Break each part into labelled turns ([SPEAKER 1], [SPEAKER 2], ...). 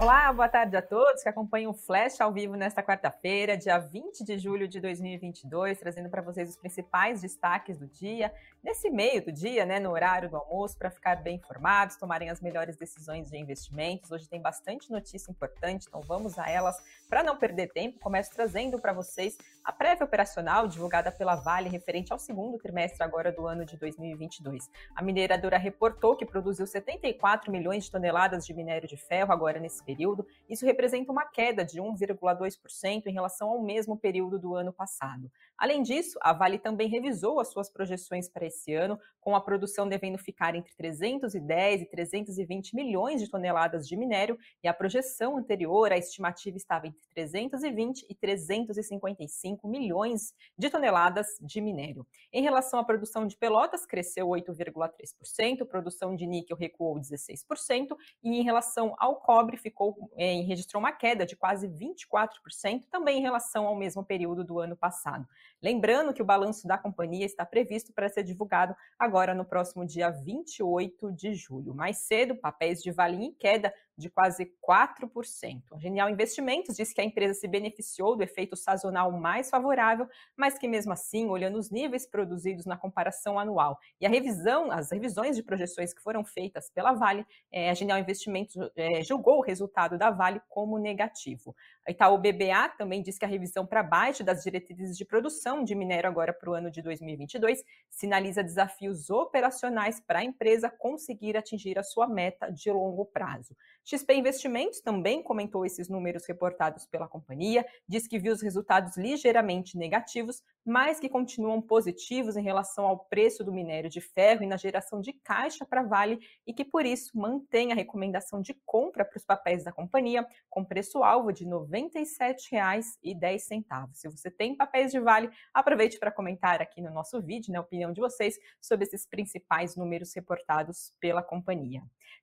[SPEAKER 1] Olá, boa tarde a todos que acompanham o Flash ao vivo nesta quarta-feira, dia 20 de julho de 2022, trazendo para vocês os principais destaques do dia, nesse meio do dia, né, no horário do almoço, para ficar bem informados, tomarem as melhores decisões de investimentos. Hoje tem bastante notícia importante, então vamos a elas para não perder tempo. Começo trazendo para vocês a prévia operacional divulgada pela Vale referente ao segundo trimestre agora do ano de 2022. A mineradora reportou que produziu 74 milhões de toneladas de minério de ferro agora nesse período. Isso representa uma queda de 1,2% em relação ao mesmo período do ano passado. Além disso, a Vale também revisou as suas projeções para esse ano, com a produção devendo ficar entre 310 e 320 milhões de toneladas de minério, e a projeção anterior, a estimativa estava entre 320 e 355 milhões de toneladas de minério. Em relação à produção de pelotas, cresceu 8,3%, produção de níquel recuou 16%, e em relação ao cobre, ficou, eh, registrou uma queda de quase 24%, também em relação ao mesmo período do ano passado. Lembrando que o balanço da companhia está previsto para ser divulgado agora no próximo dia 28 de julho. Mais cedo, papéis de Vale em queda de quase 4%. A Genial Investimentos diz que a empresa se beneficiou do efeito sazonal mais favorável, mas que mesmo assim, olhando os níveis produzidos na comparação anual e a revisão, as revisões de projeções que foram feitas pela Vale, é, a Genial Investimentos é, julgou o resultado da Vale como negativo. A Itaú BBA também diz que a revisão para baixo das diretrizes de produção de minério agora para o ano de 2022 sinaliza desafios operacionais para a empresa conseguir atingir a sua meta de longo prazo. XP Investimentos também comentou esses números reportados pela companhia, diz que viu os resultados ligeiramente negativos, mas que continuam positivos em relação ao preço do minério de ferro e na geração de caixa para Vale e que por isso mantém a recomendação de compra para os papéis da companhia com preço-alvo de R$ 97,10. Se você tem papéis de Vale, aproveite para comentar aqui no nosso vídeo, né, a opinião de vocês sobre esses principais números reportados pela companhia.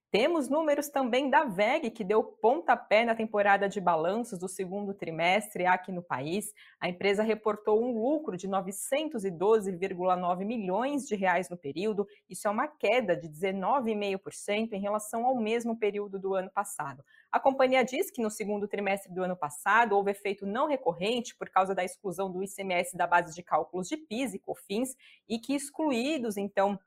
[SPEAKER 1] Temos números também da VEG, que deu pontapé na temporada de balanços do segundo trimestre aqui no país. A empresa reportou um lucro de 912,9 milhões de reais no período. Isso é uma queda de 19,5% em relação ao mesmo período do ano passado. A companhia diz que no segundo trimestre do ano passado houve efeito não recorrente por causa da exclusão do ICMS da base de cálculos de PIS e COFINS e que excluídos, então,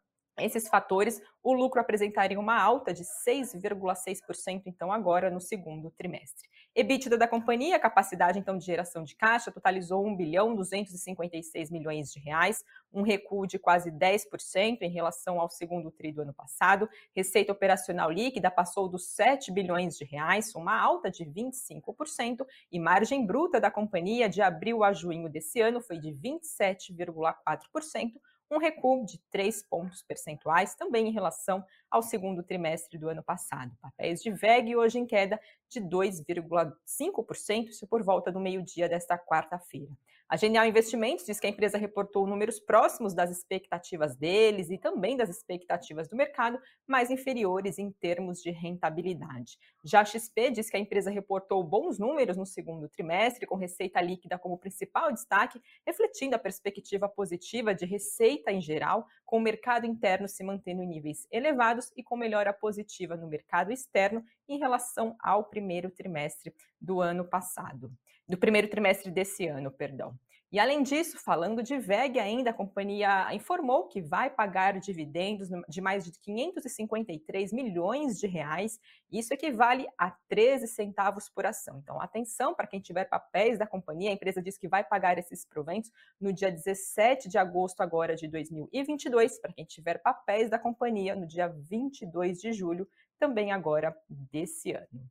[SPEAKER 1] esses fatores, o lucro apresentaria uma alta de 6,6% então agora no segundo trimestre. EBITDA da companhia, capacidade então de geração de caixa, totalizou 1 bilhão 256 milhões de reais, um recuo de quase 10% em relação ao segundo tri do ano passado. Receita operacional líquida passou dos 7 bilhões de reais, uma alta de 25%, e margem bruta da companhia de abril a junho desse ano foi de 27,4%, um recuo de 3 pontos percentuais, também em relação ao segundo trimestre do ano passado. Papéis de VEG hoje em queda de 2,5%, isso por volta do meio-dia desta quarta-feira. A Genial Investimentos diz que a empresa reportou números próximos das expectativas deles e também das expectativas do mercado, mas inferiores em termos de rentabilidade. Já a XP diz que a empresa reportou bons números no segundo trimestre, com receita líquida como principal destaque, refletindo a perspectiva positiva de receita em geral, com o mercado interno se mantendo em níveis elevados e com melhora positiva no mercado externo em relação ao primeiro trimestre do ano passado, do primeiro trimestre desse ano, perdão. E além disso, falando de VEG ainda, a companhia informou que vai pagar dividendos de mais de 553 milhões de reais. Isso equivale a 13 centavos por ação. Então, atenção para quem tiver papéis da companhia, a empresa diz que vai pagar esses proventos no dia 17 de agosto agora de 2022, para quem tiver papéis da companhia no dia 22 de julho, também agora desse ano.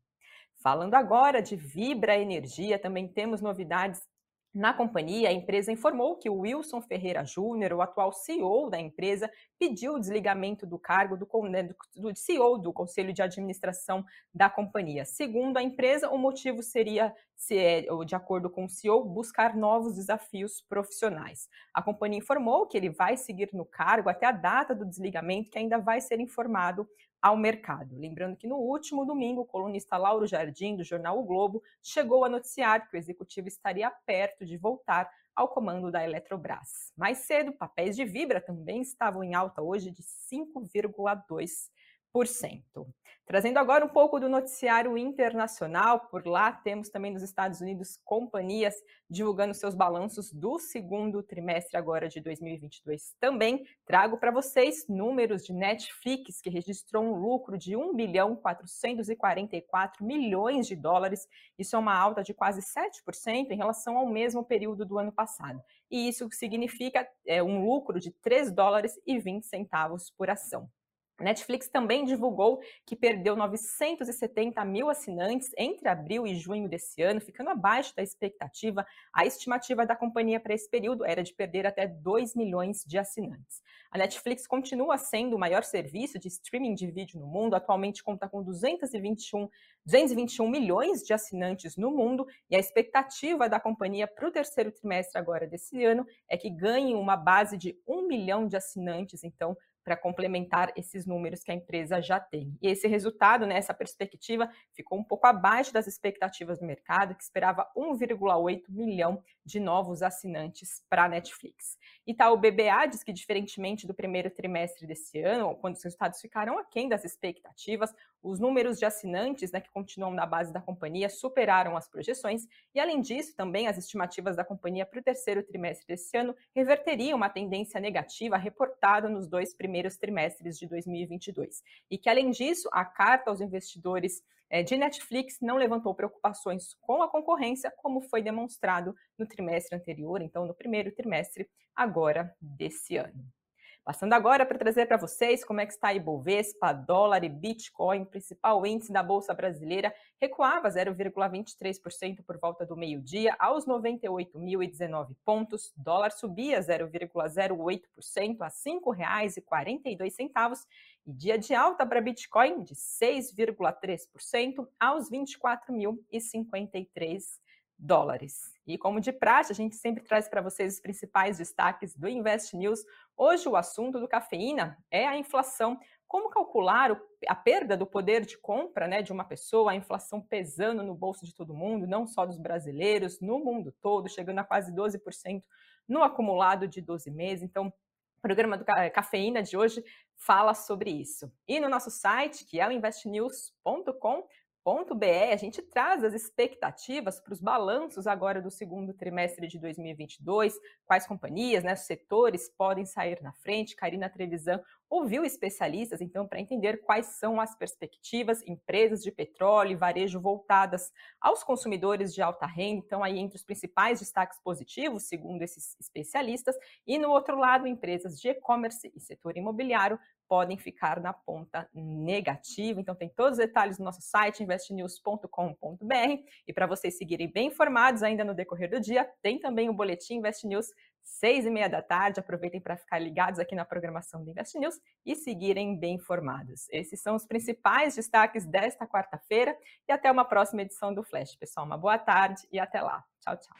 [SPEAKER 1] Falando agora de Vibra Energia, também temos novidades na companhia, a empresa informou que o Wilson Ferreira Júnior, o atual CEO da empresa, pediu o desligamento do cargo do, né, do, CEO do Conselho de Administração da companhia. Segundo a empresa, o motivo seria, se é, de acordo com o CEO, buscar novos desafios profissionais. A companhia informou que ele vai seguir no cargo até a data do desligamento, que ainda vai ser informado ao mercado. Lembrando que no último domingo, o colunista Lauro Jardim, do jornal O Globo, chegou a noticiar que o executivo estaria perto de voltar ao comando da Eletrobras. Mais cedo, papéis de Vibra também estavam em alta hoje de 5,2%. Trazendo agora um pouco do noticiário internacional, por lá temos também nos Estados Unidos companhias divulgando seus balanços do segundo trimestre agora de 2022. Também trago para vocês números de Netflix, que registrou um lucro de 1 bilhão 444 milhões de dólares. Isso é uma alta de quase 7% em relação ao mesmo período do ano passado. E isso significa é, um lucro de 3 dólares e 20 centavos por ação. Netflix também divulgou que perdeu 970 mil assinantes entre abril e junho desse ano, ficando abaixo da expectativa. A estimativa da companhia para esse período era de perder até 2 milhões de assinantes. A Netflix continua sendo o maior serviço de streaming de vídeo no mundo, atualmente conta com 221, 221 milhões de assinantes no mundo, e a expectativa da companhia para o terceiro trimestre agora desse ano é que ganhe uma base de 1 milhão de assinantes, então, para complementar esses números que a empresa já tem. E esse resultado, né, essa perspectiva, ficou um pouco abaixo das expectativas do mercado, que esperava 1,8 milhão de novos assinantes para a Netflix. E tal, o BBA diz que, diferentemente do primeiro trimestre desse ano, quando os resultados ficaram aquém das expectativas, os números de assinantes, né, que continuam na base da companhia, superaram as projeções, e além disso, também as estimativas da companhia para o terceiro trimestre desse ano reverteriam uma tendência negativa reportada nos dois primeiros primeiros trimestres de 2022. E que, além disso, a carta aos investidores eh, de Netflix não levantou preocupações com a concorrência, como foi demonstrado no trimestre anterior, então no primeiro trimestre agora desse ano. Passando agora para trazer para vocês como é que está a Ibovespa, dólar e Bitcoin, principal índice da Bolsa Brasileira, recuava 0,23% por volta do meio-dia aos 98.019 pontos, dólar subia 0,08% a R$ 5,42 e dia de alta para Bitcoin de 6,3% aos 24.053 dólares. E como de praxe, a gente sempre traz para vocês os principais destaques do Invest News. Hoje o assunto do cafeína é a inflação. Como calcular a perda do poder de compra né, de uma pessoa, a inflação pesando no bolso de todo mundo, não só dos brasileiros, no mundo todo, chegando a quase 12% no acumulado de 12 meses. Então, o programa do Cafeína de hoje fala sobre isso. E no nosso site, que é o investnews.com, a gente traz as expectativas para os balanços agora do segundo trimestre de 2022, quais companhias, né, setores podem sair na frente. Karina Trevisan ouviu especialistas, então, para entender quais são as perspectivas, empresas de petróleo e varejo voltadas aos consumidores de alta renda, então, aí entre os principais destaques positivos, segundo esses especialistas, e no outro lado, empresas de e-commerce e setor imobiliário podem ficar na ponta negativa. Então, tem todos os detalhes no nosso site, investnews.com.br. E para vocês seguirem bem informados ainda no decorrer do dia, tem também o boletim Invest News seis e meia da tarde. Aproveitem para ficar ligados aqui na programação do Invest News e seguirem bem informados. Esses são os principais destaques desta quarta-feira e até uma próxima edição do Flash. Pessoal, uma boa tarde e até lá. Tchau, tchau.